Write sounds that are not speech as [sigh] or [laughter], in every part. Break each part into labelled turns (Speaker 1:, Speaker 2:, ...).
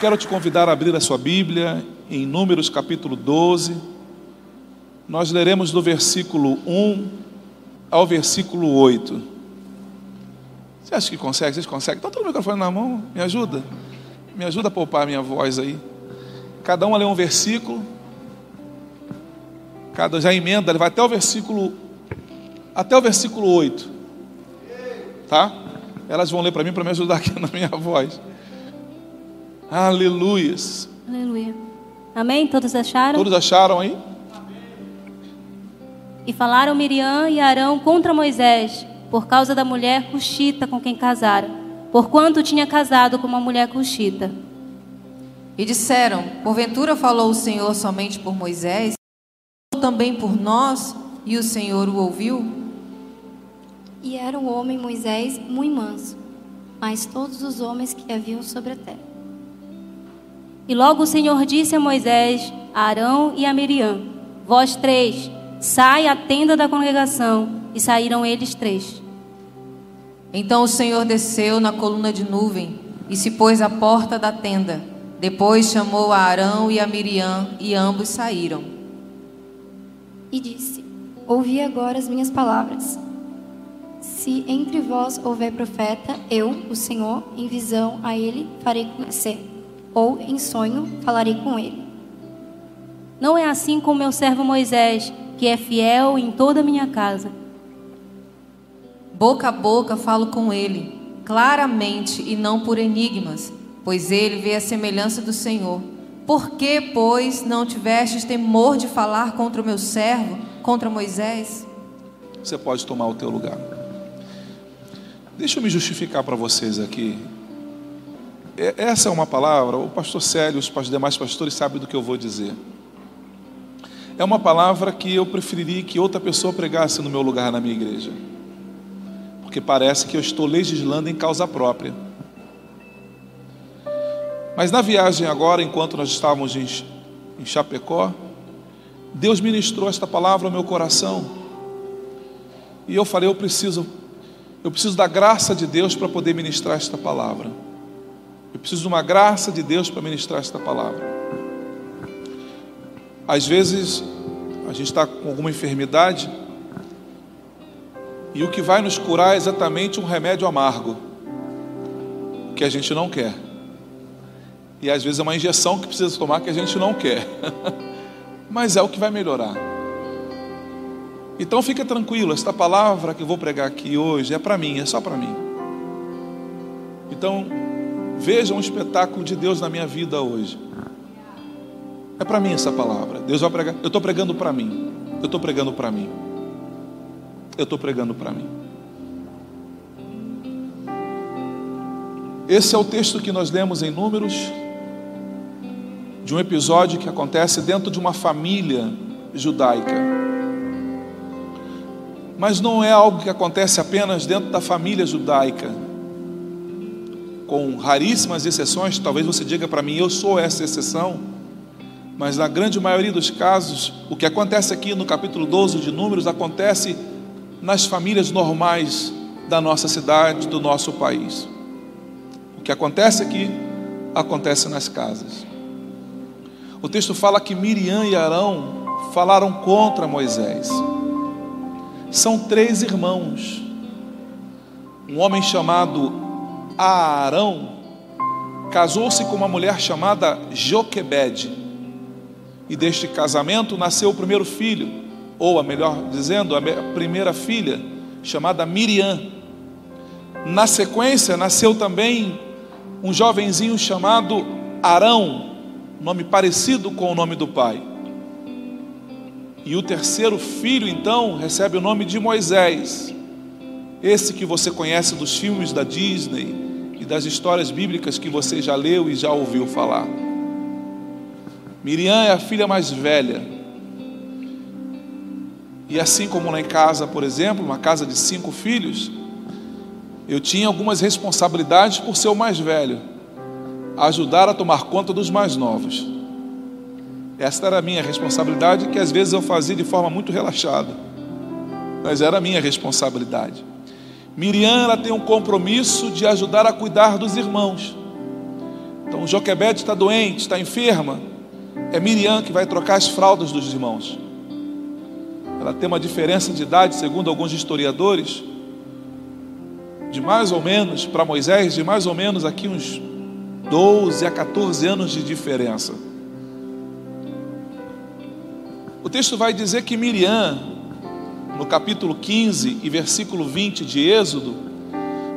Speaker 1: Quero te convidar a abrir a sua Bíblia em Números capítulo 12. Nós leremos do versículo 1 ao versículo 8. Você acha que consegue? Vocês conseguem? Está todo o microfone na mão? Me ajuda? Me ajuda a poupar a minha voz aí. Cada um lê um versículo. Cada já emenda, ele vai até o versículo até o versículo 8. Tá? Elas vão ler para mim para me ajudar aqui [laughs] na minha voz. Aleluias.
Speaker 2: Aleluia. Amém? Todos acharam?
Speaker 1: Todos acharam aí?
Speaker 2: E falaram Miriam e Arão contra Moisés, por causa da mulher cuxita com quem casara, porquanto tinha casado com uma mulher cuxita.
Speaker 3: E disseram: Porventura falou o Senhor somente por Moisés, ou também por nós, e o Senhor o ouviu?
Speaker 4: E era o homem Moisés muito manso, mas todos os homens que haviam sobre a terra.
Speaker 2: E logo o Senhor disse a Moisés, a Arão e a Miriam: Vós três, sai à tenda da congregação. E saíram eles três.
Speaker 3: Então o Senhor desceu na coluna de nuvem e se pôs à porta da tenda. Depois chamou a Arão e a Miriam, e ambos saíram.
Speaker 4: E disse: Ouvi agora as minhas palavras. Se entre vós houver profeta, eu, o Senhor, em visão a ele farei conhecer ou em sonho falarei com ele.
Speaker 2: Não é assim com meu servo Moisés, que é fiel em toda a minha casa.
Speaker 3: Boca a boca falo com ele, claramente e não por enigmas, pois ele vê a semelhança do Senhor. Por que, pois, não tivestes temor de falar contra o meu servo, contra Moisés?
Speaker 1: Você pode tomar o teu lugar. Deixa eu me justificar para vocês aqui essa é uma palavra, o pastor Célio os demais pastores sabem do que eu vou dizer. É uma palavra que eu preferiria que outra pessoa pregasse no meu lugar na minha igreja. Porque parece que eu estou legislando em causa própria. Mas na viagem agora, enquanto nós estávamos em Chapecó, Deus ministrou esta palavra ao meu coração. E eu falei, eu preciso, eu preciso da graça de Deus para poder ministrar esta palavra. Eu preciso de uma graça de Deus para ministrar esta palavra. Às vezes, a gente está com alguma enfermidade e o que vai nos curar é exatamente um remédio amargo, que a gente não quer. E às vezes é uma injeção que precisa tomar que a gente não quer, [laughs] mas é o que vai melhorar. Então fica tranquilo, esta palavra que eu vou pregar aqui hoje é para mim, é só para mim. Então, Veja um espetáculo de Deus na minha vida hoje. É para mim essa palavra. Deus vai pregar. Eu estou pregando para mim. Eu estou pregando para mim. Eu estou pregando para mim. Esse é o texto que nós lemos em Números, de um episódio que acontece dentro de uma família judaica. Mas não é algo que acontece apenas dentro da família judaica com raríssimas exceções, talvez você diga para mim, eu sou essa exceção, mas na grande maioria dos casos, o que acontece aqui no capítulo 12 de Números acontece nas famílias normais da nossa cidade, do nosso país. O que acontece aqui, acontece nas casas. O texto fala que Miriam e Arão falaram contra Moisés. São três irmãos. Um homem chamado Arão casou-se com uma mulher chamada Joquebede. E deste casamento nasceu o primeiro filho, ou a melhor dizendo, a primeira filha, chamada Miriam. Na sequência nasceu também um jovenzinho chamado Arão. nome parecido com o nome do pai. E o terceiro filho, então, recebe o nome de Moisés. Esse que você conhece dos filmes da Disney das histórias bíblicas que você já leu e já ouviu falar. Miriam é a filha mais velha. E assim como lá em casa, por exemplo, uma casa de cinco filhos, eu tinha algumas responsabilidades por ser o mais velho, ajudar a tomar conta dos mais novos. Esta era a minha responsabilidade, que às vezes eu fazia de forma muito relaxada, mas era a minha responsabilidade. Miriam ela tem um compromisso de ajudar a cuidar dos irmãos. Então, Joquebede está doente, está enferma. É Miriam que vai trocar as fraldas dos irmãos. Ela tem uma diferença de idade, segundo alguns historiadores, de mais ou menos, para Moisés, de mais ou menos aqui uns 12 a 14 anos de diferença. O texto vai dizer que Miriam, no capítulo 15 e versículo 20 de Êxodo,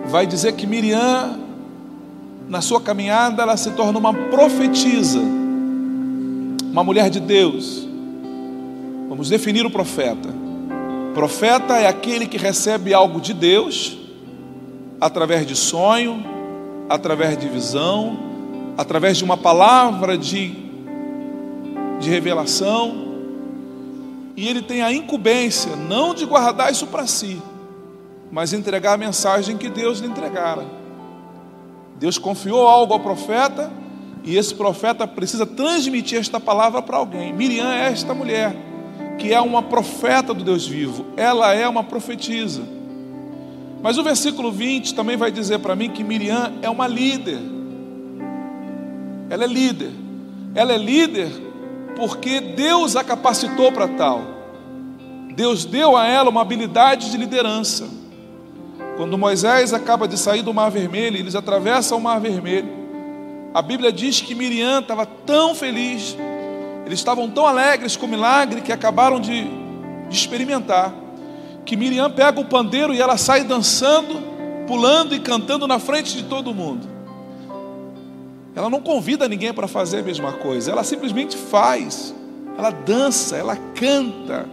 Speaker 1: vai dizer que Miriam, na sua caminhada, ela se torna uma profetisa, uma mulher de Deus. Vamos definir o profeta. Profeta é aquele que recebe algo de Deus, através de sonho, através de visão, através de uma palavra de, de revelação e ele tem a incumbência não de guardar isso para si, mas entregar a mensagem que Deus lhe entregara. Deus confiou algo ao profeta e esse profeta precisa transmitir esta palavra para alguém. Miriam é esta mulher que é uma profeta do Deus vivo, ela é uma profetisa. Mas o versículo 20 também vai dizer para mim que Miriam é uma líder. Ela é líder. Ela é líder porque Deus a capacitou para tal. Deus deu a ela uma habilidade de liderança. Quando Moisés acaba de sair do Mar Vermelho, eles atravessam o Mar Vermelho. A Bíblia diz que Miriam estava tão feliz, eles estavam tão alegres com o milagre que acabaram de, de experimentar. Que Miriam pega o pandeiro e ela sai dançando, pulando e cantando na frente de todo mundo. Ela não convida ninguém para fazer a mesma coisa, ela simplesmente faz. Ela dança, ela canta,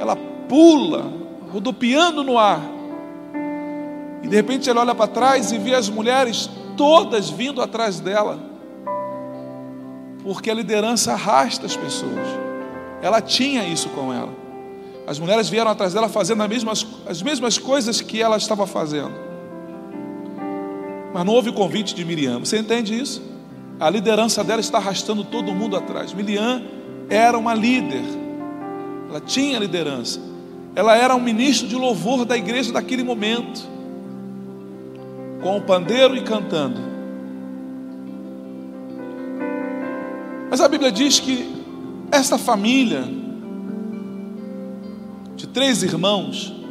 Speaker 1: ela pula, rodopiando no ar. E de repente ela olha para trás e vê as mulheres todas vindo atrás dela. Porque a liderança arrasta as pessoas. Ela tinha isso com ela. As mulheres vieram atrás dela fazendo as mesmas, as mesmas coisas que ela estava fazendo. Mas não houve convite de Miriam. Você entende isso? A liderança dela está arrastando todo mundo atrás. Miriam era uma líder. Ela tinha liderança. Ela era um ministro de louvor da igreja daquele momento. Com o pandeiro e cantando. Mas a Bíblia diz que esta família de três irmãos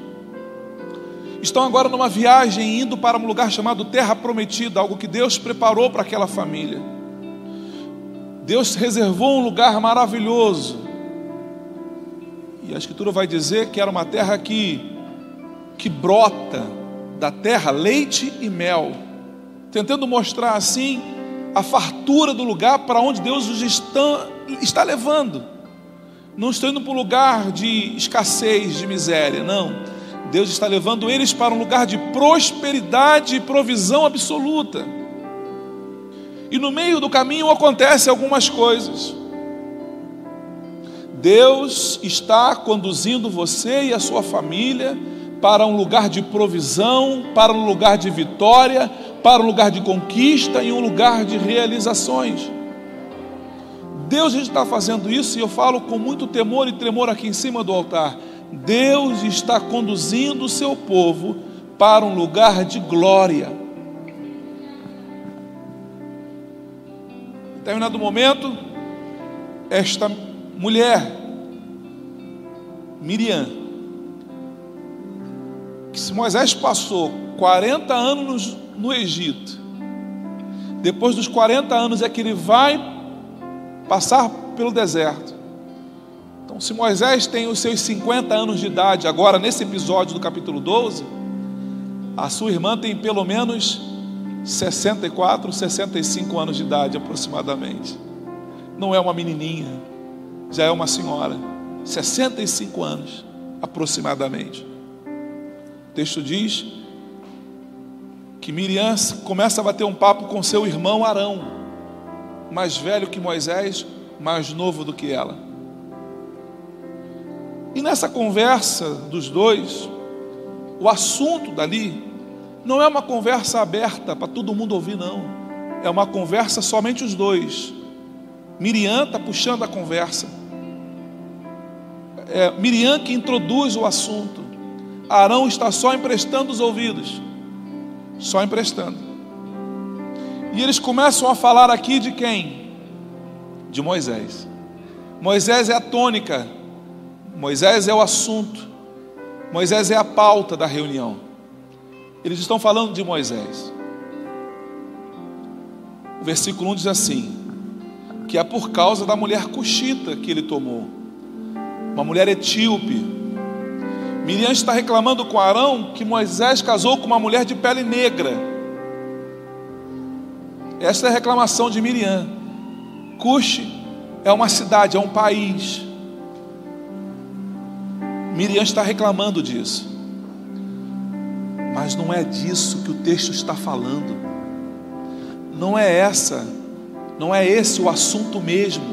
Speaker 1: estão agora numa viagem indo para um lugar chamado Terra Prometida, algo que Deus preparou para aquela família. Deus reservou um lugar maravilhoso. E a Escritura vai dizer que era uma terra que, que brota da terra leite e mel, tentando mostrar assim a fartura do lugar para onde Deus os está, está levando. Não estou indo para um lugar de escassez, de miséria, não Deus está levando eles para um lugar de prosperidade e provisão absoluta. E no meio do caminho acontecem algumas coisas. Deus está conduzindo você e a sua família para um lugar de provisão, para um lugar de vitória, para um lugar de conquista e um lugar de realizações. Deus está fazendo isso e eu falo com muito temor e tremor aqui em cima do altar. Deus está conduzindo o seu povo para um lugar de glória. Em determinado momento, esta mulher, Miriam, que se Moisés passou 40 anos no Egito, depois dos 40 anos é que ele vai passar pelo deserto. Então, se Moisés tem os seus 50 anos de idade, agora nesse episódio do capítulo 12, a sua irmã tem pelo menos 64, 65 anos de idade aproximadamente. não é uma menininha, já é uma senhora, 65 anos aproximadamente. O texto diz que Miriam começa a bater um papo com seu irmão Arão, mais velho que Moisés, mais novo do que ela. E nessa conversa dos dois, o assunto dali não é uma conversa aberta para todo mundo ouvir, não. É uma conversa somente os dois. Miriam está puxando a conversa. É Miriam que introduz o assunto. Arão está só emprestando os ouvidos. Só emprestando. E eles começam a falar aqui de quem? De Moisés. Moisés é a tônica. Moisés é o assunto. Moisés é a pauta da reunião. Eles estão falando de Moisés. O versículo 1 diz assim: que é por causa da mulher cuxita que ele tomou, uma mulher etíope. Miriam está reclamando com Arão que Moisés casou com uma mulher de pele negra. Essa é a reclamação de Miriam. Cuxi é uma cidade, é um país. Miriam está reclamando disso. Mas não é disso que o texto está falando. Não é essa, não é esse o assunto mesmo.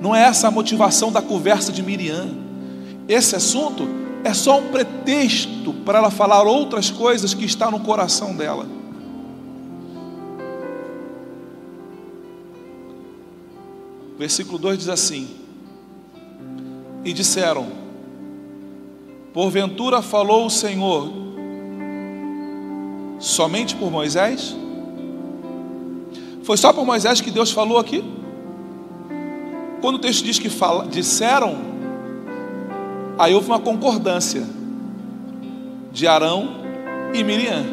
Speaker 1: Não é essa a motivação da conversa de Miriam. Esse assunto é só um pretexto para ela falar outras coisas que está no coração dela. Versículo 2 diz assim: E disseram: Porventura falou o Senhor somente por Moisés? Foi só por Moisés que Deus falou aqui? Quando o texto diz que fala, disseram, aí houve uma concordância de Arão e Miriam.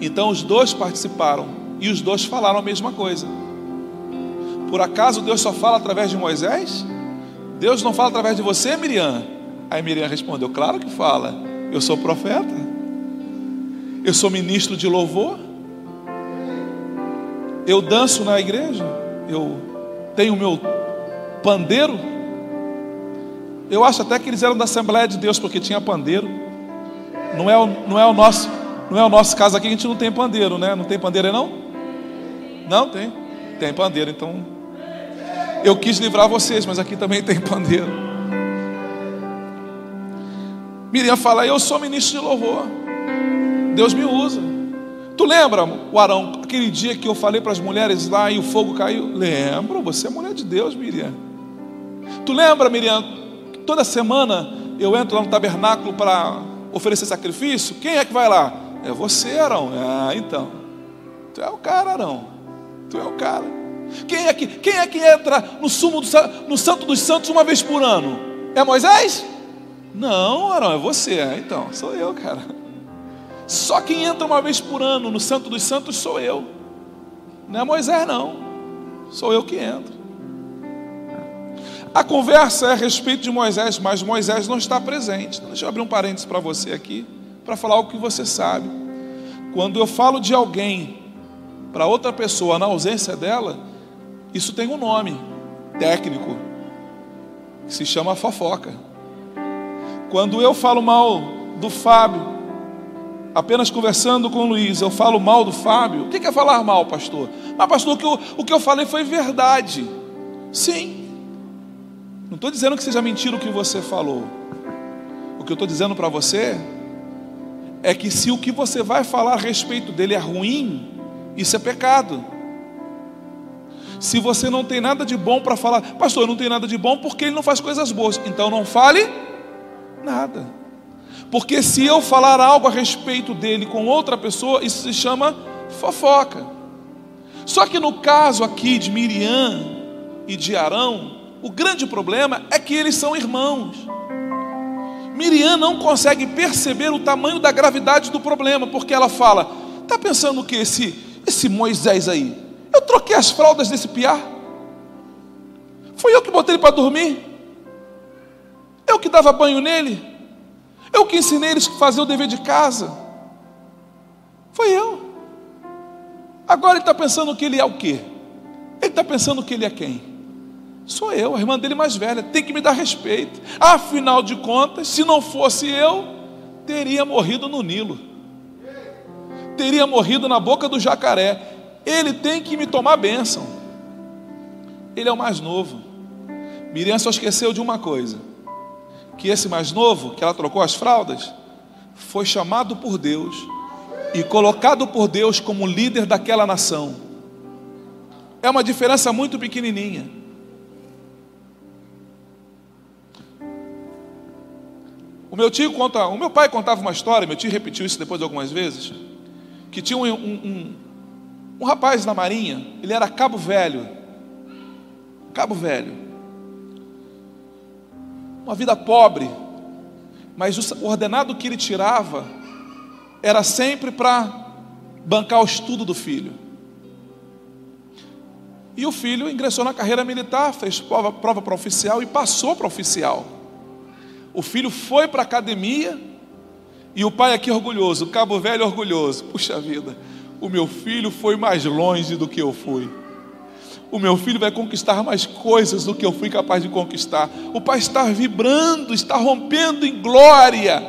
Speaker 1: Então os dois participaram e os dois falaram a mesma coisa. Por acaso Deus só fala através de Moisés? Deus não fala através de você, Miriam? Aí Miriam respondeu: Claro que fala, eu sou profeta. Eu sou ministro de louvor. Eu danço na igreja. Eu tenho meu pandeiro. Eu acho até que eles eram da Assembleia de Deus porque tinha pandeiro. Não é o, não é o nosso, não é o nosso caso aqui, a gente não tem pandeiro, né? Não tem pandeiro não? Não tem. Tem pandeiro, então eu quis livrar vocês, mas aqui também tem pandeiro. Miriam fala: "Eu sou ministro de louvor". Deus me usa. Tu lembra, o Arão, aquele dia que eu falei para as mulheres lá e o fogo caiu? Lembro, você é mulher de Deus, Miriam. Tu lembra, Miriam, toda semana eu entro lá no tabernáculo para oferecer sacrifício? Quem é que vai lá? É você, Arão. Ah, então. Tu é o cara, Arão. Tu é o cara. Quem é que, quem é que entra no sumo do, no Santo dos Santos uma vez por ano? É Moisés? Não, Arão, é você. Ah, então, sou eu, cara. Só quem entra uma vez por ano no Santo dos Santos sou eu. Não é Moisés, não. Sou eu que entro. A conversa é a respeito de Moisés, mas Moisés não está presente. Então, deixa eu abrir um parênteses para você aqui, para falar o que você sabe. Quando eu falo de alguém para outra pessoa na ausência dela, isso tem um nome técnico, que se chama fofoca. Quando eu falo mal do Fábio apenas conversando com o Luiz, eu falo mal do Fábio. O que é falar mal, pastor? Mas, pastor, o que eu, o que eu falei foi verdade. Sim. Não estou dizendo que seja mentira o que você falou. O que eu estou dizendo para você é que se o que você vai falar a respeito dele é ruim, isso é pecado. Se você não tem nada de bom para falar, pastor, não tenho nada de bom porque ele não faz coisas boas, então não fale nada. Porque se eu falar algo a respeito dele com outra pessoa, isso se chama fofoca. Só que no caso aqui de Miriam e de Arão, o grande problema é que eles são irmãos. Miriam não consegue perceber o tamanho da gravidade do problema, porque ela fala: está pensando que esse, esse Moisés aí, eu troquei as fraldas desse piar? Foi eu que botei ele para dormir? Eu que dava banho nele? Eu que ensinei eles a fazer o dever de casa. Foi eu. Agora ele está pensando que ele é o quê? Ele está pensando que ele é quem? Sou eu, a irmã dele mais velha, tem que me dar respeito. Afinal de contas, se não fosse eu, teria morrido no Nilo, teria morrido na boca do jacaré. Ele tem que me tomar bênção. Ele é o mais novo. Miriam só esqueceu de uma coisa: que esse mais novo, que ela trocou as fraldas, foi chamado por Deus e colocado por Deus como líder daquela nação. É uma diferença muito pequenininha. O meu tio conta, o meu pai contava uma história, meu tio repetiu isso depois algumas vezes, que tinha um, um, um, um rapaz na marinha, ele era cabo velho, cabo velho, uma vida pobre, mas o ordenado que ele tirava era sempre para bancar o estudo do filho. E o filho ingressou na carreira militar, fez prova, prova para oficial e passou para oficial. O filho foi para a academia e o pai aqui orgulhoso, o cabo velho orgulhoso. Puxa vida, o meu filho foi mais longe do que eu fui. O meu filho vai conquistar mais coisas do que eu fui capaz de conquistar. O pai está vibrando, está rompendo em glória,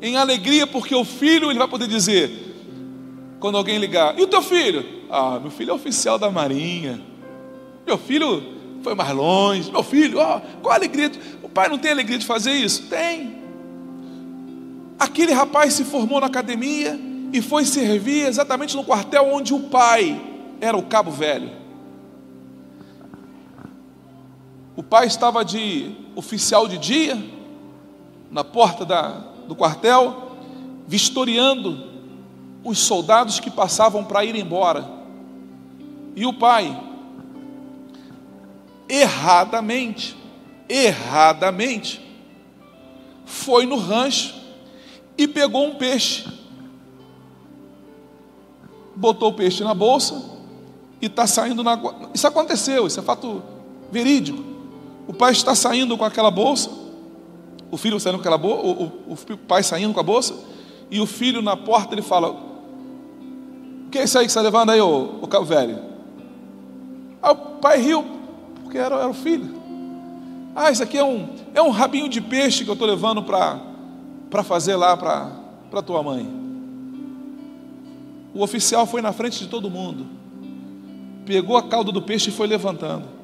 Speaker 1: em alegria, porque o filho ele vai poder dizer, quando alguém ligar, e o teu filho? Ah, meu filho é oficial da Marinha. Meu filho foi mais longe. Meu filho, ó, qual a alegria? O pai não tem alegria de fazer isso? Tem. Aquele rapaz se formou na academia e foi servir exatamente no quartel onde o pai era o cabo velho. Pai estava de oficial de dia, na porta da, do quartel, vistoriando os soldados que passavam para ir embora. E o pai, erradamente, erradamente, foi no rancho e pegou um peixe. Botou o peixe na bolsa e está saindo na. Isso aconteceu, isso é fato verídico. O pai está saindo com aquela bolsa, o filho saindo com aquela bolsa, o, o, o pai saindo com a bolsa, e o filho na porta ele fala: O que é isso aí que está levando aí, o, o velho? Aí o pai riu, porque era, era o filho. Ah, isso aqui é um, é um rabinho de peixe que eu estou levando para fazer lá para tua mãe. O oficial foi na frente de todo mundo, pegou a cauda do peixe e foi levantando.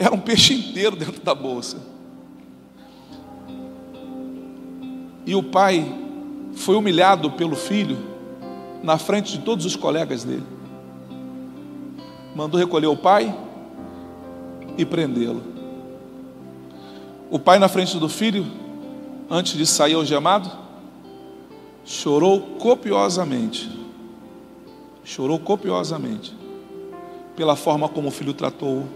Speaker 1: Era um peixe inteiro dentro da bolsa. E o pai foi humilhado pelo filho na frente de todos os colegas dele. Mandou recolher o pai e prendê-lo. O pai, na frente do filho, antes de sair algemado, chorou copiosamente. Chorou copiosamente pela forma como o filho tratou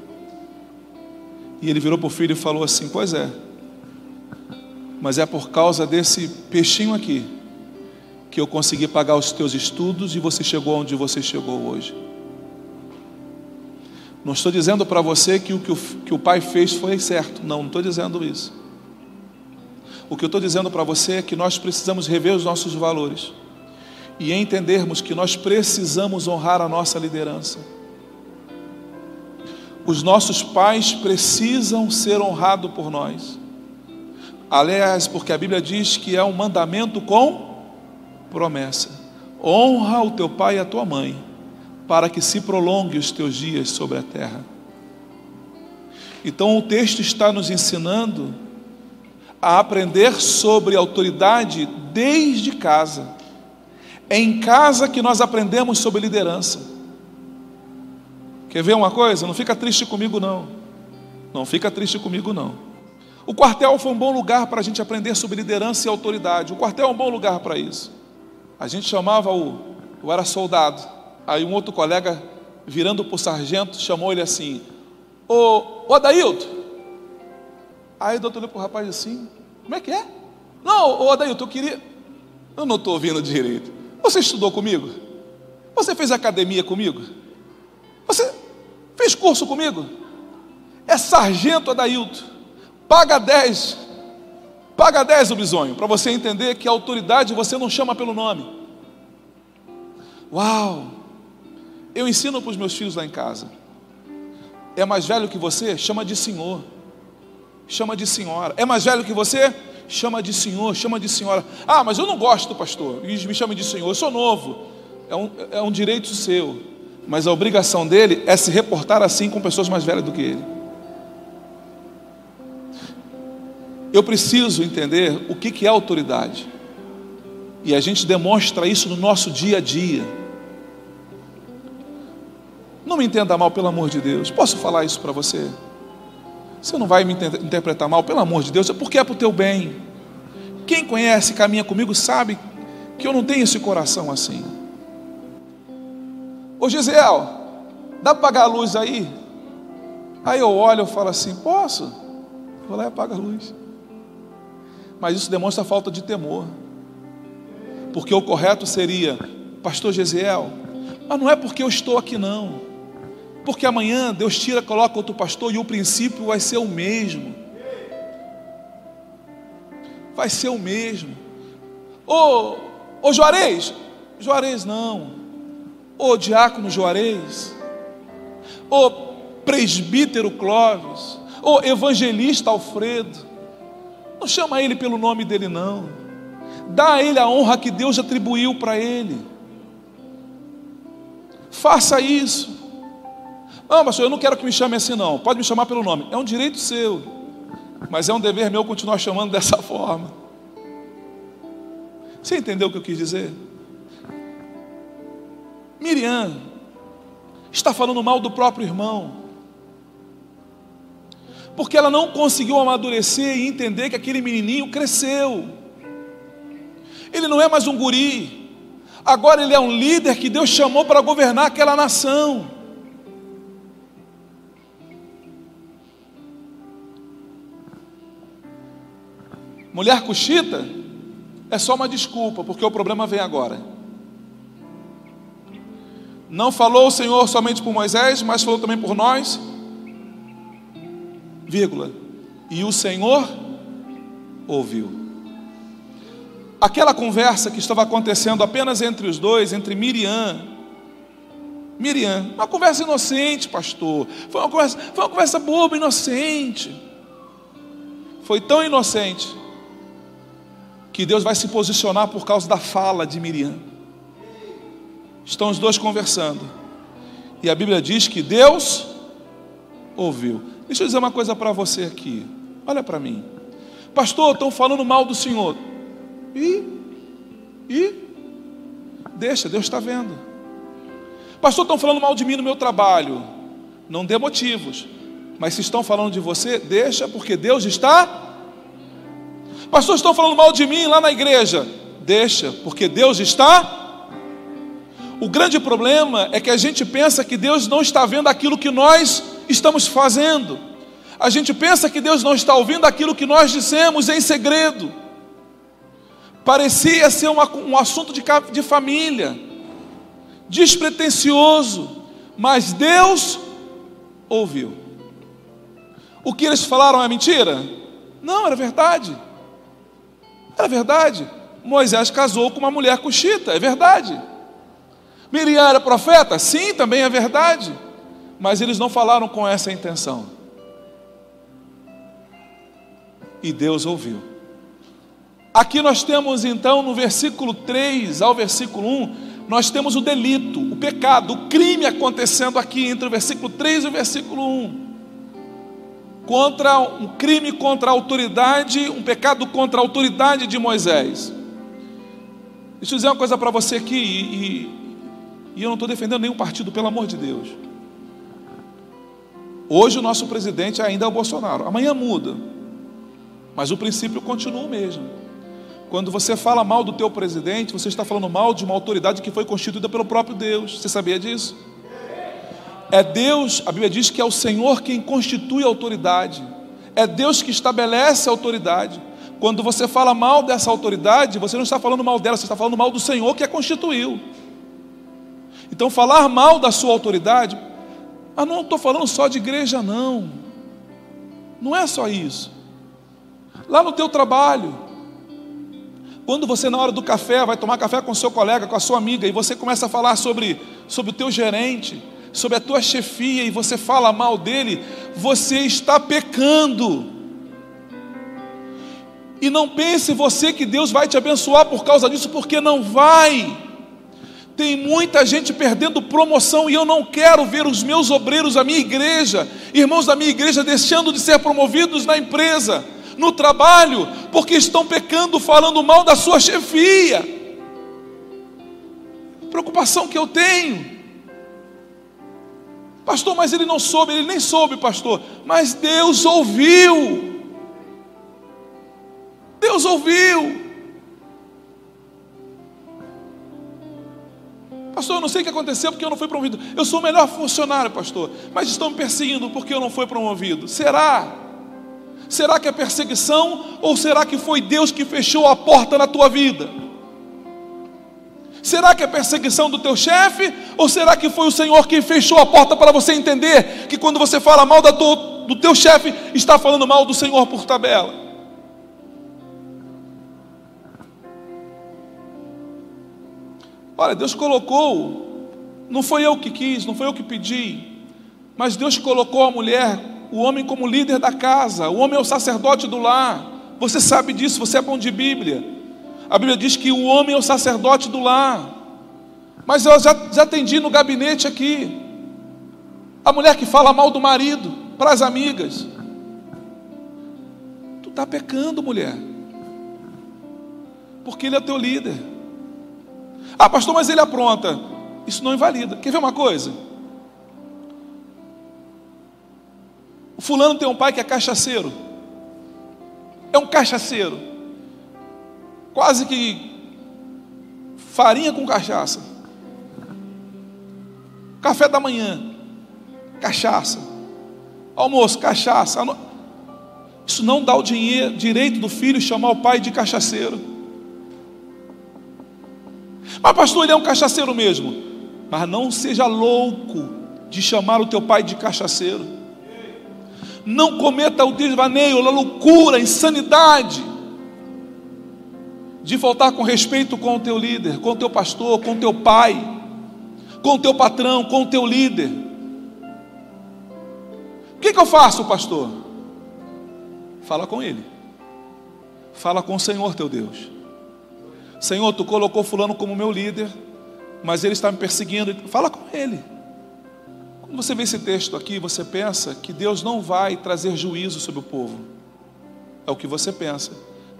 Speaker 1: e ele virou para o filho e falou assim: Pois é, mas é por causa desse peixinho aqui que eu consegui pagar os teus estudos e você chegou onde você chegou hoje. Não estou dizendo para você que o que, o que o pai fez foi certo, não, não estou dizendo isso. O que eu estou dizendo para você é que nós precisamos rever os nossos valores e entendermos que nós precisamos honrar a nossa liderança. Os nossos pais precisam ser honrados por nós. Aliás, porque a Bíblia diz que é um mandamento com promessa. Honra o teu pai e a tua mãe, para que se prolongue os teus dias sobre a terra. Então o texto está nos ensinando a aprender sobre autoridade desde casa. É em casa que nós aprendemos sobre liderança. Quer ver uma coisa? Não fica triste comigo, não. Não fica triste comigo, não. O quartel foi um bom lugar para a gente aprender sobre liderança e autoridade. O quartel é um bom lugar para isso. A gente chamava o. Eu era soldado. Aí um outro colega, virando para o sargento, chamou ele assim: Ô, ô Adailton. Aí o doutor olhou para o rapaz assim: Como é que é? Não, ô Adailton, eu queria. Eu não estou ouvindo direito. Você estudou comigo? Você fez academia comigo? Você Fez curso comigo? É sargento Adailto. Paga 10. Paga 10 o bisonho, para você entender que a autoridade você não chama pelo nome. Uau! Eu ensino para os meus filhos lá em casa. é mais velho que você, chama de senhor. Chama de senhora. É mais velho que você? Chama de senhor, chama de senhora. Ah, mas eu não gosto, pastor. Me chama de senhor. Eu sou novo. É um, é um direito seu. Mas a obrigação dele é se reportar assim com pessoas mais velhas do que ele. Eu preciso entender o que é autoridade. E a gente demonstra isso no nosso dia a dia. Não me entenda mal, pelo amor de Deus. Posso falar isso para você? Você não vai me interpretar mal, pelo amor de Deus, é porque é para o teu bem. Quem conhece caminha comigo sabe que eu não tenho esse coração assim. Ô Gisel, dá para pagar a luz aí? Aí eu olho e falo assim: posso? Vou lá e apago a luz. Mas isso demonstra falta de temor. Porque o correto seria, Pastor Gesiel, mas não é porque eu estou aqui não. Porque amanhã Deus tira, coloca outro pastor e o princípio vai ser o mesmo. Vai ser o mesmo. Ô, ô Juarez, Juarez não. Ô diácono Juarez. Ô presbítero Clóvis. Ô evangelista Alfredo. Não chama ele pelo nome dele, não. Dá a ele a honra que Deus atribuiu para ele. Faça isso. Não, pastor, eu não quero que me chame assim, não. Pode me chamar pelo nome. É um direito seu. Mas é um dever meu continuar chamando dessa [laughs] forma. Você entendeu o que eu quis dizer? Miriam está falando mal do próprio irmão. Porque ela não conseguiu amadurecer e entender que aquele menininho cresceu. Ele não é mais um guri. Agora ele é um líder que Deus chamou para governar aquela nação. Mulher cuxita é só uma desculpa, porque o problema vem agora. Não falou o Senhor somente por Moisés, mas falou também por nós. Vírgula. E o Senhor ouviu. Aquela conversa que estava acontecendo apenas entre os dois, entre Miriam, Miriam, uma conversa inocente, pastor. Foi uma conversa, foi uma conversa boba, inocente. Foi tão inocente que Deus vai se posicionar por causa da fala de Miriam. Estão os dois conversando. E a Bíblia diz que Deus ouviu. Deixa eu dizer uma coisa para você aqui. Olha para mim. Pastor, estão falando mal do Senhor. E? E? Deixa, Deus está vendo. Pastor, estão falando mal de mim no meu trabalho. Não dê motivos. Mas se estão falando de você, deixa, porque Deus está Pastor, estão falando mal de mim lá na igreja. Deixa, porque Deus está. O grande problema é que a gente pensa que Deus não está vendo aquilo que nós estamos fazendo. A gente pensa que Deus não está ouvindo aquilo que nós dissemos em segredo. Parecia ser uma, um assunto de, de família, despretensioso, mas Deus ouviu. O que eles falaram é mentira? Não, era verdade. É verdade. Moisés casou com uma mulher cuxita, é verdade. Miriam era profeta? Sim, também é verdade. Mas eles não falaram com essa intenção. E Deus ouviu. Aqui nós temos então no versículo 3 ao versículo 1, nós temos o delito, o pecado, o crime acontecendo aqui entre o versículo 3 e o versículo 1 contra um crime contra a autoridade, um pecado contra a autoridade de Moisés. Deixa eu dizer uma coisa para você aqui, e, e, e eu não estou defendendo nenhum partido, pelo amor de Deus. Hoje o nosso presidente ainda é o Bolsonaro, amanhã muda, mas o princípio continua o mesmo. Quando você fala mal do teu presidente, você está falando mal de uma autoridade que foi constituída pelo próprio Deus. Você sabia disso? É Deus, a Bíblia diz que é o Senhor quem constitui a autoridade. É Deus que estabelece a autoridade. Quando você fala mal dessa autoridade, você não está falando mal dela, você está falando mal do Senhor que a constituiu. Então, falar mal da sua autoridade, ah, não estou falando só de igreja, não. Não é só isso. Lá no teu trabalho, quando você na hora do café vai tomar café com seu colega, com a sua amiga, e você começa a falar sobre, sobre o teu gerente, sobre a tua chefia e você fala mal dele, você está pecando. E não pense você que Deus vai te abençoar por causa disso, porque não vai. Tem muita gente perdendo promoção e eu não quero ver os meus obreiros, a minha igreja, irmãos da minha igreja, deixando de ser promovidos na empresa, no trabalho, porque estão pecando, falando mal da sua chefia. Preocupação que eu tenho. Pastor, mas ele não soube, ele nem soube, pastor. Mas Deus ouviu. Deus ouviu. Pastor, eu não sei o que aconteceu porque eu não fui promovido. Eu sou o melhor funcionário, pastor, mas estão me perseguindo porque eu não fui promovido. Será? Será que é perseguição ou será que foi Deus que fechou a porta na tua vida? Será que é perseguição do teu chefe? Ou será que foi o Senhor que fechou a porta para você entender que quando você fala mal do, do teu chefe, está falando mal do Senhor por tabela? Olha, Deus colocou, não foi eu que quis, não foi eu que pedi, mas Deus colocou a mulher, o homem como líder da casa, o homem é o sacerdote do lar. Você sabe disso, você é bom de Bíblia. A Bíblia diz que o homem é o sacerdote do lar. Mas eu já, já atendi no gabinete aqui. A mulher que fala mal do marido para as amigas. Tu está pecando, mulher. Porque ele é teu líder. Ah, pastor, mas ele apronta. Isso não invalida. Quer ver uma coisa? O fulano tem um pai que é cachaceiro. É um cachaceiro quase que farinha com cachaça. Café da manhã, cachaça. Almoço, cachaça. Isso não dá o dinheiro, direito do filho chamar o pai de cachaceiro. Mas pastor, ele é um cachaceiro mesmo. Mas não seja louco de chamar o teu pai de cachaceiro. Não cometa o desvaneio, a loucura, a insanidade de faltar com respeito com o teu líder, com o teu pastor, com o teu pai, com o teu patrão, com o teu líder. O que, que eu faço, pastor? Fala com ele. Fala com o Senhor teu Deus. Senhor, tu colocou fulano como meu líder, mas ele está me perseguindo. Fala com ele. Quando você vê esse texto aqui, você pensa que Deus não vai trazer juízo sobre o povo. É o que você pensa.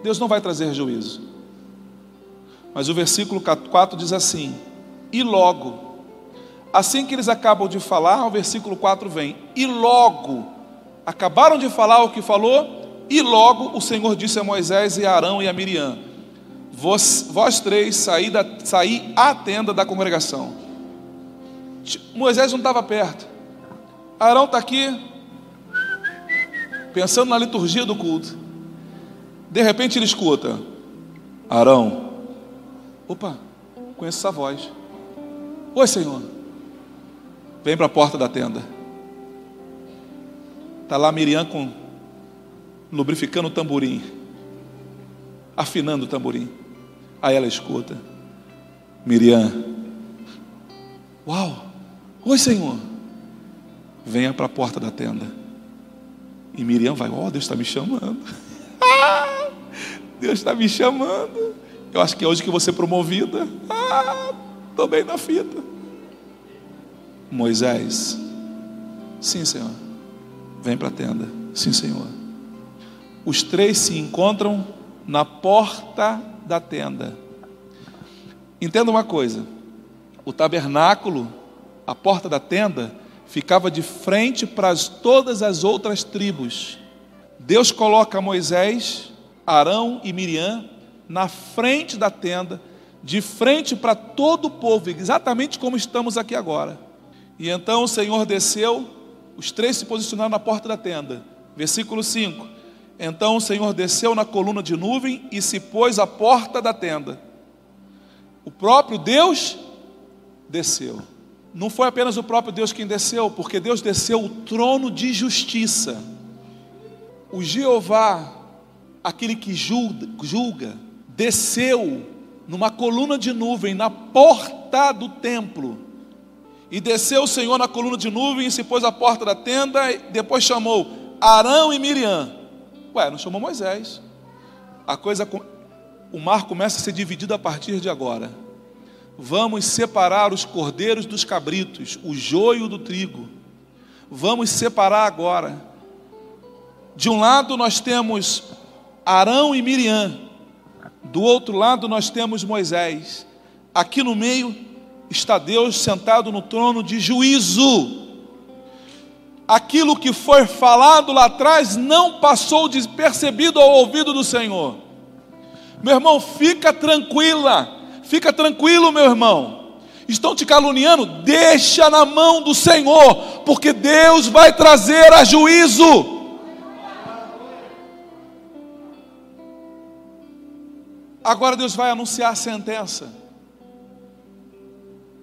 Speaker 1: Deus não vai trazer juízo. Mas o versículo 4 diz assim: E logo, assim que eles acabam de falar, o versículo 4 vem: E logo, acabaram de falar o que falou, e logo o Senhor disse a Moisés e a Arão e a Miriam: Vós, vós três saí, da, saí à tenda da congregação. Moisés não estava perto. Arão está aqui, pensando na liturgia do culto. De repente ele escuta: Arão, Opa, conheço essa voz. Oi, Senhor. Vem para a porta da tenda. Está lá Miriam com lubrificando o tamborim, afinando o tamborim. Aí ela escuta. Miriam. Uau! Oi, Senhor. Venha para a porta da tenda. E Miriam vai, ó, oh, Deus está me chamando. [laughs] Deus está me chamando. Eu acho que é hoje que você promovida. Ah, estou bem na fita. Moisés, sim, Senhor. Vem para a tenda. Sim, Senhor. Os três se encontram na porta da tenda. Entenda uma coisa: o tabernáculo, a porta da tenda, ficava de frente para todas as outras tribos. Deus coloca Moisés, Arão e Miriam na frente da tenda, de frente para todo o povo, exatamente como estamos aqui agora. E então o Senhor desceu, os três se posicionaram na porta da tenda. Versículo 5. Então o Senhor desceu na coluna de nuvem e se pôs à porta da tenda. O próprio Deus desceu. Não foi apenas o próprio Deus quem desceu, porque Deus desceu o trono de justiça. O Jeová, aquele que julga, desceu numa coluna de nuvem na porta do templo. E desceu o Senhor na coluna de nuvem e se pôs à porta da tenda, e depois chamou Arão e Miriam. Ué, não chamou Moisés. A coisa, o mar começa a ser dividido a partir de agora. Vamos separar os cordeiros dos cabritos, o joio do trigo. Vamos separar agora. De um lado nós temos Arão e Miriam, do outro lado nós temos Moisés. Aqui no meio está Deus sentado no trono de juízo. Aquilo que foi falado lá atrás não passou despercebido ao ouvido do Senhor. Meu irmão, fica tranquila, fica tranquilo, meu irmão. Estão te caluniando? Deixa na mão do Senhor, porque Deus vai trazer a juízo. Agora Deus vai anunciar a sentença.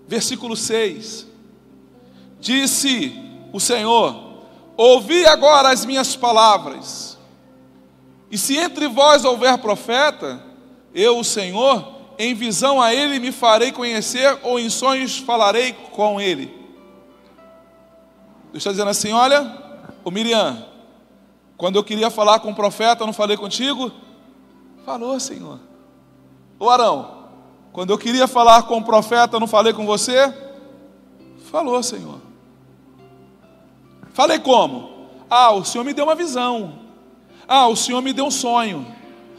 Speaker 1: Versículo 6. Disse o Senhor: Ouvi agora as minhas palavras. E se entre vós houver profeta, eu, o Senhor, em visão a ele me farei conhecer, ou em sonhos falarei com ele. Deus está dizendo assim: Olha, o Miriam, quando eu queria falar com o profeta, eu não falei contigo? Falou, Senhor. Ô Arão, quando eu queria falar com o profeta, não falei com você? Falou, Senhor. Falei como? Ah, o Senhor me deu uma visão. Ah, o Senhor me deu um sonho.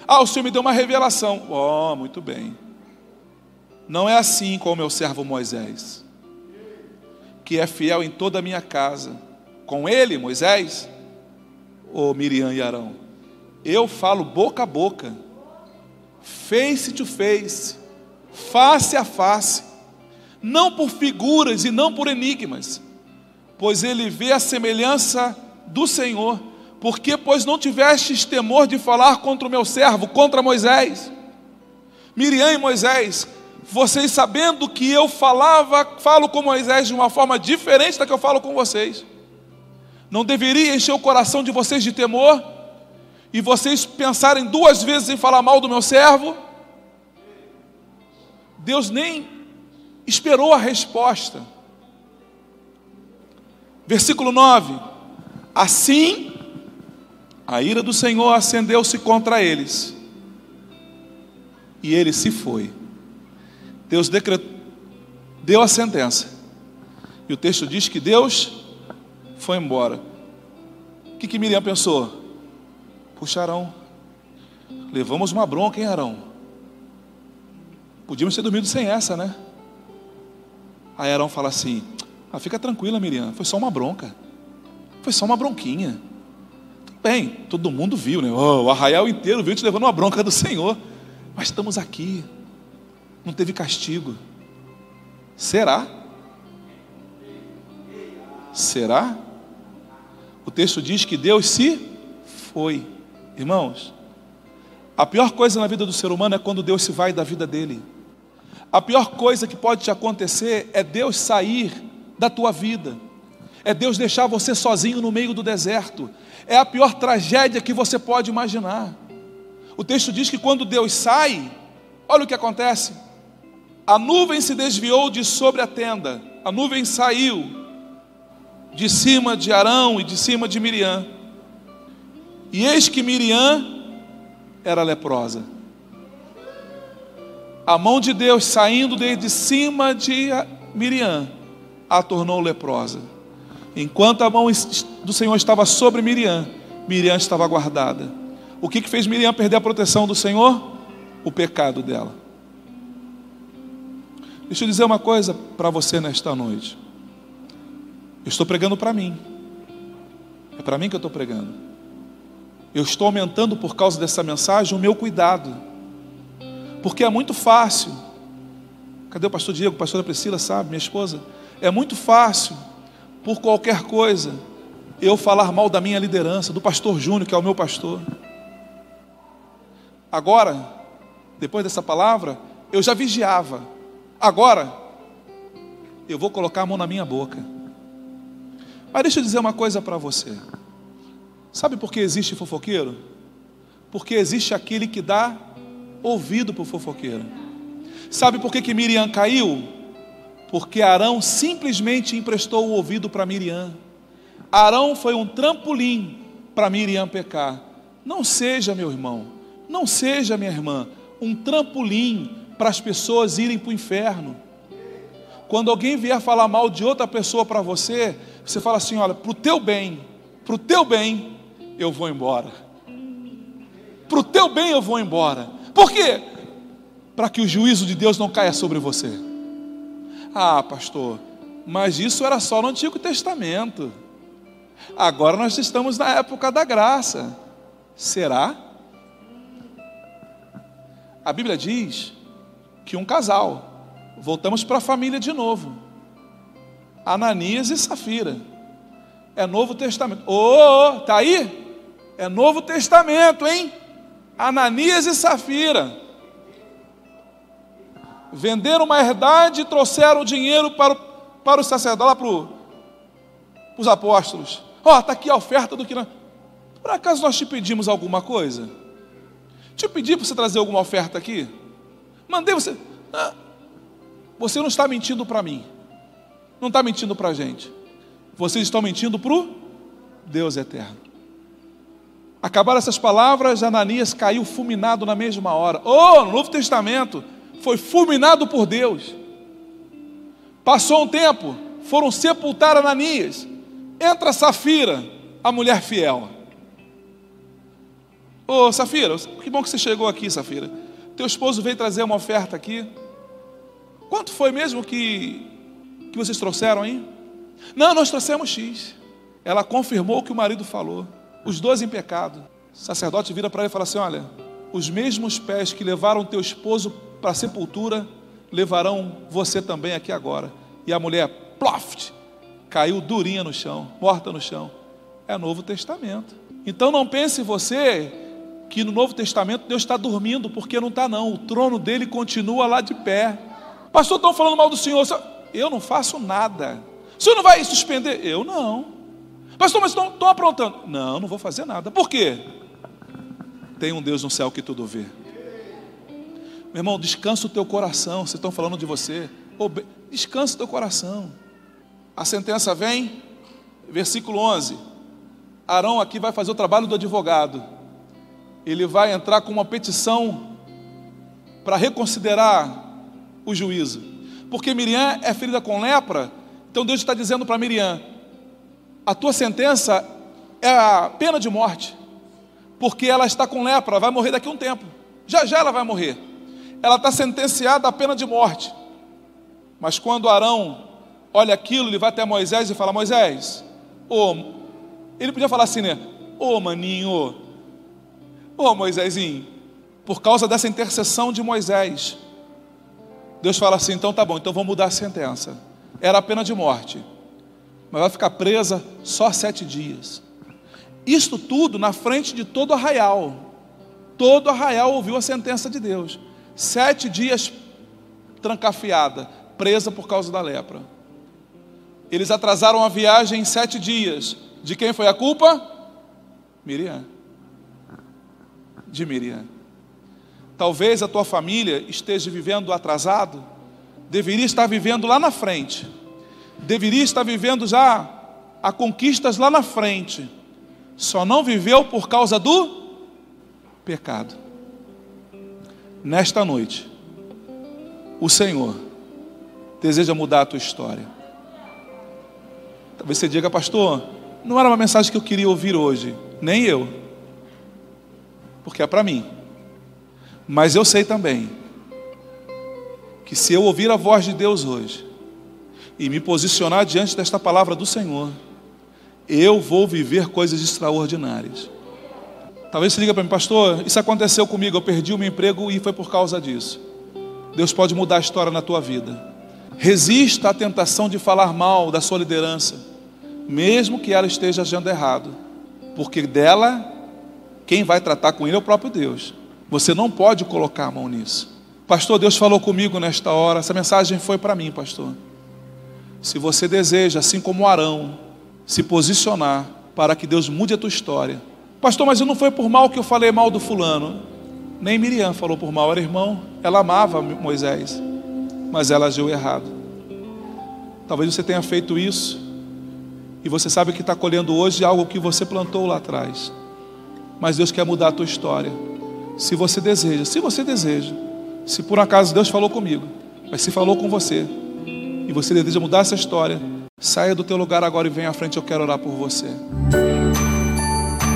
Speaker 1: Ah, o Senhor me deu uma revelação. Oh, muito bem. Não é assim com o meu servo Moisés, que é fiel em toda a minha casa. Com ele, Moisés, ou Miriam e Arão, eu falo boca a boca face to face, face a face, não por figuras e não por enigmas, pois ele vê a semelhança do Senhor. Porque, pois não tivestes temor de falar contra o meu servo, contra Moisés? Miriam e Moisés, vocês sabendo que eu falava, falo com Moisés de uma forma diferente da que eu falo com vocês. Não deveria encher o coração de vocês de temor? e vocês pensarem duas vezes em falar mal do meu servo, Deus nem esperou a resposta. Versículo 9: Assim, a ira do Senhor acendeu-se contra eles, e ele se foi. Deus decretou, deu a sentença, e o texto diz que Deus foi embora. O que, que Miriam pensou? Puxa, Arão, levamos uma bronca, hein, Arão? Podíamos ter dormido sem essa, né? Aí Arão fala assim: ah, fica tranquila, Miriam, foi só uma bronca. Foi só uma bronquinha. Tudo bem, todo mundo viu, né? Oh, o arraial inteiro viu te levando uma bronca do Senhor. Mas estamos aqui. Não teve castigo. Será? Será? O texto diz que Deus se foi. Irmãos, a pior coisa na vida do ser humano é quando Deus se vai da vida dele. A pior coisa que pode te acontecer é Deus sair da tua vida. É Deus deixar você sozinho no meio do deserto. É a pior tragédia que você pode imaginar. O texto diz que quando Deus sai, olha o que acontece. A nuvem se desviou de sobre a tenda. A nuvem saiu de cima de Arão e de cima de Miriam. E eis que Miriam era leprosa. A mão de Deus saindo desde cima de Miriam a tornou leprosa. Enquanto a mão do Senhor estava sobre Miriam, Miriam estava guardada. O que, que fez Miriam perder a proteção do Senhor? O pecado dela. Deixa eu dizer uma coisa para você nesta noite. Eu estou pregando para mim. É para mim que eu estou pregando. Eu estou aumentando por causa dessa mensagem o meu cuidado. Porque é muito fácil. Cadê o pastor Diego? A pastora Priscila, sabe, minha esposa? É muito fácil, por qualquer coisa, eu falar mal da minha liderança, do pastor Júnior, que é o meu pastor. Agora, depois dessa palavra, eu já vigiava. Agora, eu vou colocar a mão na minha boca. Mas deixa eu dizer uma coisa para você. Sabe por que existe fofoqueiro? Porque existe aquele que dá ouvido para o fofoqueiro. Sabe por que, que Miriam caiu? Porque Arão simplesmente emprestou o ouvido para Miriam. Arão foi um trampolim para Miriam pecar. Não seja, meu irmão, não seja, minha irmã, um trampolim para as pessoas irem para o inferno. Quando alguém vier falar mal de outra pessoa para você, você fala assim: olha, para o teu bem, para o teu bem, eu vou embora. Para o teu bem eu vou embora. Por quê? Para que o juízo de Deus não caia sobre você. Ah, pastor, mas isso era só no Antigo Testamento. Agora nós estamos na época da graça. Será? A Bíblia diz que um casal, voltamos para a família de novo, Ananias e Safira, é Novo Testamento. Ô, oh, oh, tá aí? É Novo Testamento, hein? Ananias e Safira venderam uma herdade e trouxeram o dinheiro para, o, para os sacerdotes, para os apóstolos. Ó, oh, está aqui a oferta do que nós. Por acaso nós te pedimos alguma coisa? Te pedi para você trazer alguma oferta aqui? Mandei você. Ah, você não está mentindo para mim. Não está mentindo para a gente. Vocês estão mentindo para o Deus eterno. Acabaram essas palavras, Ananias caiu fulminado na mesma hora. Oh, no Novo Testamento, foi fulminado por Deus. Passou um tempo, foram sepultar Ananias. Entra Safira, a mulher fiel. Ô oh, Safira, que bom que você chegou aqui, Safira. Teu esposo veio trazer uma oferta aqui. Quanto foi mesmo que, que vocês trouxeram aí? Não, nós trouxemos X. Ela confirmou o que o marido falou. Os dois em pecado. O sacerdote vira para ele e fala assim: Olha, os mesmos pés que levaram teu esposo para a sepultura levarão você também aqui agora. E a mulher, ploft, caiu durinha no chão, morta no chão. É Novo Testamento. Então não pense você que no Novo Testamento Deus está dormindo, porque não está, não. O trono dele continua lá de pé. Pastor, estão falando mal do Senhor. Eu não faço nada. O senhor não vai suspender? Eu não. Pastor, mas estão, aprontando? Não, não vou fazer nada. Por quê? Tem um Deus no céu que tudo vê. Meu irmão, descansa o teu coração. Vocês estão falando de você. Descansa o teu coração. A sentença vem, versículo 11. Arão aqui vai fazer o trabalho do advogado. Ele vai entrar com uma petição para reconsiderar o juízo. Porque Miriam é ferida com lepra, então Deus está dizendo para Miriam: a tua sentença é a pena de morte, porque ela está com lepra, vai morrer daqui a um tempo. Já já ela vai morrer. Ela está sentenciada à pena de morte. Mas quando Arão olha aquilo, ele vai até Moisés e fala: Moisés, ô, ele podia falar assim, né? Ô maninho, ô Moisésinho, por causa dessa intercessão de Moisés, Deus fala assim: então tá bom, então vamos mudar a sentença. Era a pena de morte, mas vai ficar presa só sete dias. Isto tudo na frente de todo arraial. Todo arraial ouviu a sentença de Deus. Sete dias trancafiada, presa por causa da lepra. Eles atrasaram a viagem em sete dias. De quem foi a culpa? Miriam. De Miriam. Talvez a tua família esteja vivendo atrasado, deveria estar vivendo lá na frente, deveria estar vivendo já a conquistas lá na frente, só não viveu por causa do pecado. Nesta noite, o Senhor deseja mudar a tua história. Talvez você diga, pastor, não era uma mensagem que eu queria ouvir hoje, nem eu, porque é para mim. Mas eu sei também que se eu ouvir a voz de Deus hoje e me posicionar diante desta palavra do Senhor, eu vou viver coisas extraordinárias. Talvez você diga para mim, pastor, isso aconteceu comigo, eu perdi o meu emprego e foi por causa disso. Deus pode mudar a história na tua vida. Resista à tentação de falar mal da sua liderança mesmo que ela esteja agindo errado, porque dela, quem vai tratar com ele é o próprio Deus. Você não pode colocar a mão nisso. Pastor, Deus falou comigo nesta hora, essa mensagem foi para mim, pastor. Se você deseja, assim como Arão, se posicionar para que Deus mude a tua história. Pastor, mas não foi por mal que eu falei mal do fulano. Nem Miriam falou por mal, era irmão. Ela amava Moisés, mas ela agiu errado. Talvez você tenha feito isso e você sabe que está colhendo hoje algo que você plantou lá atrás. Mas Deus quer mudar a tua história. Se você deseja, se você deseja, se por acaso Deus falou comigo, mas se falou com você e você deseja mudar essa história, saia do teu lugar agora e venha à frente, eu quero orar por você.